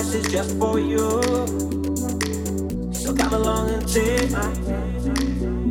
prices just for you. So come along and take my hand.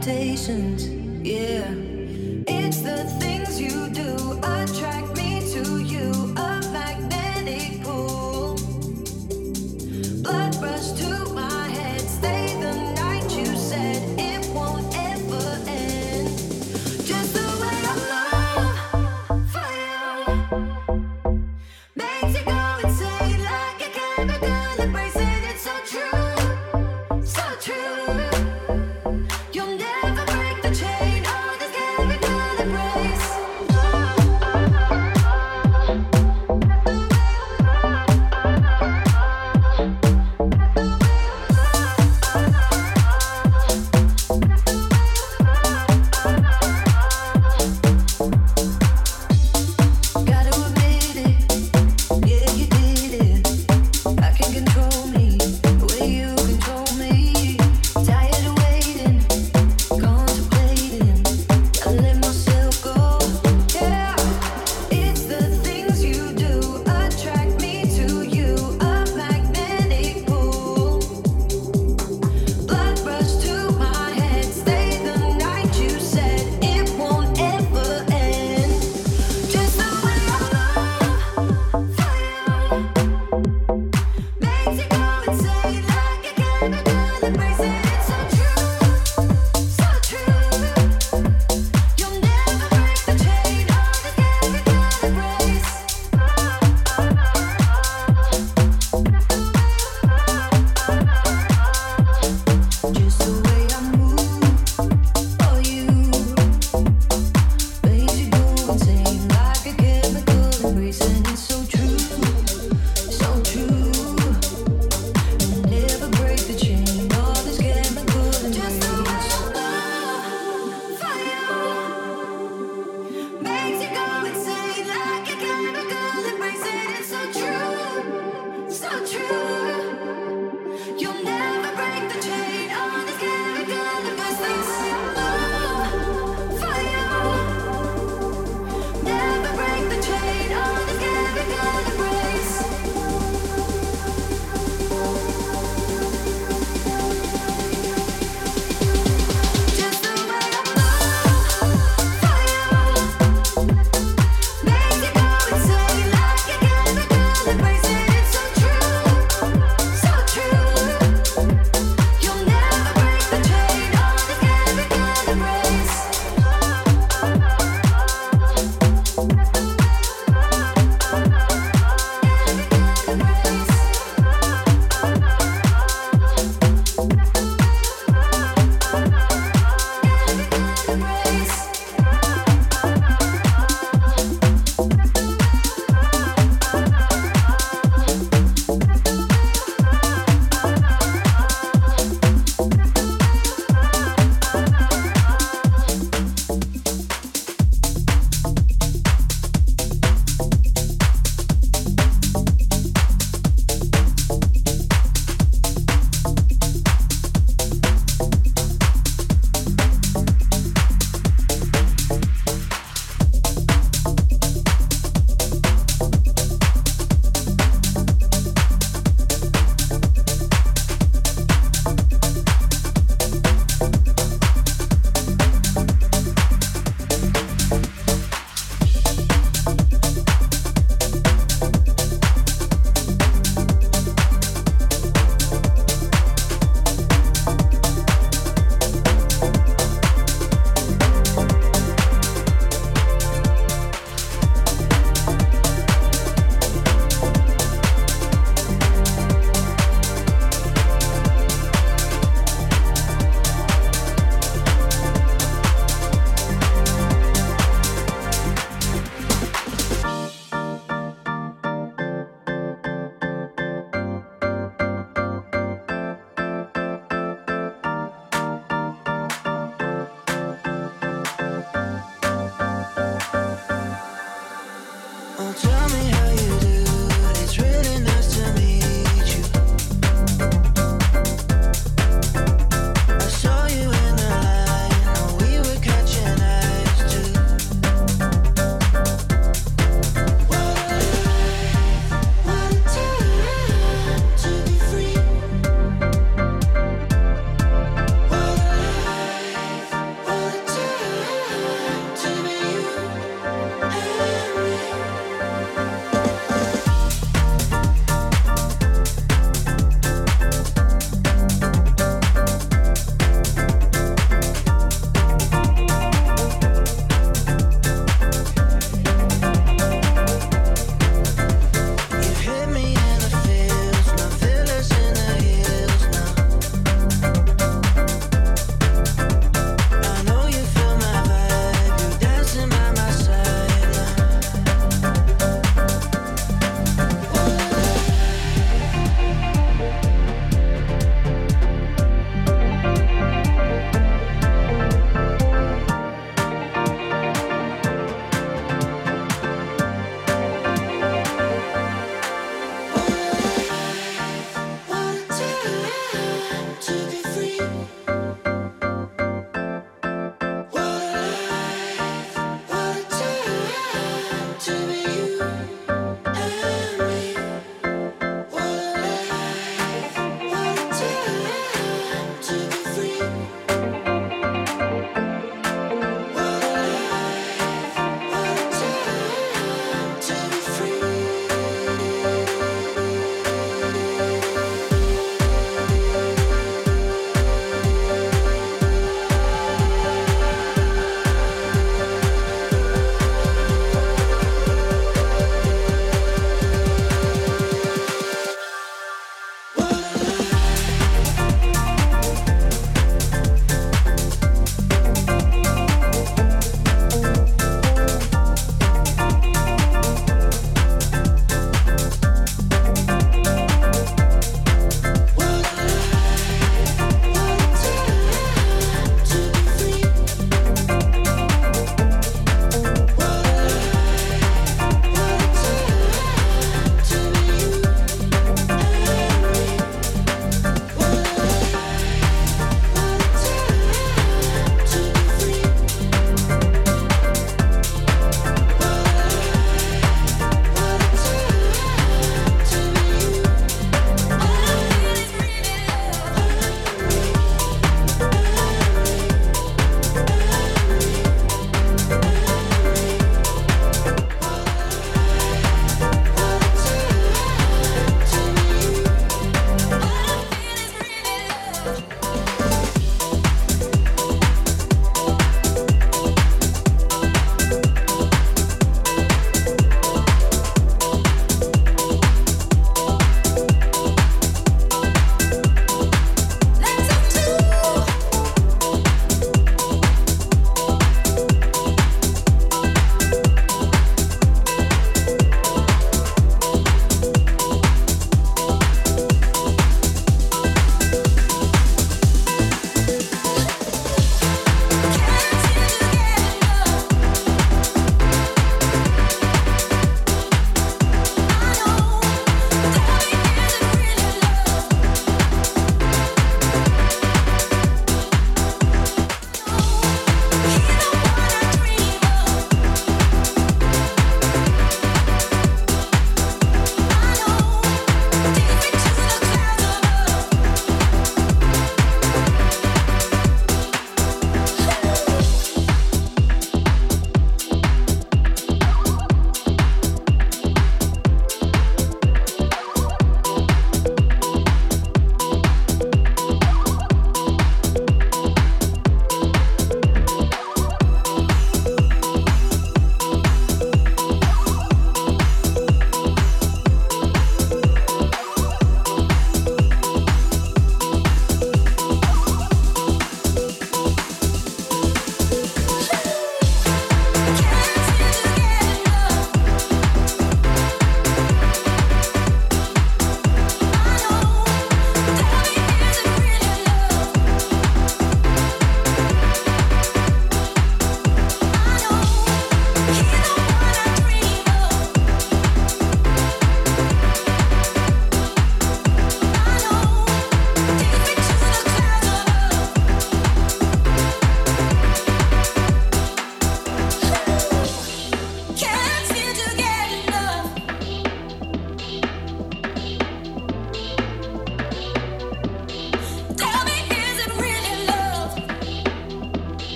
Hesitation,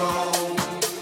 wrong.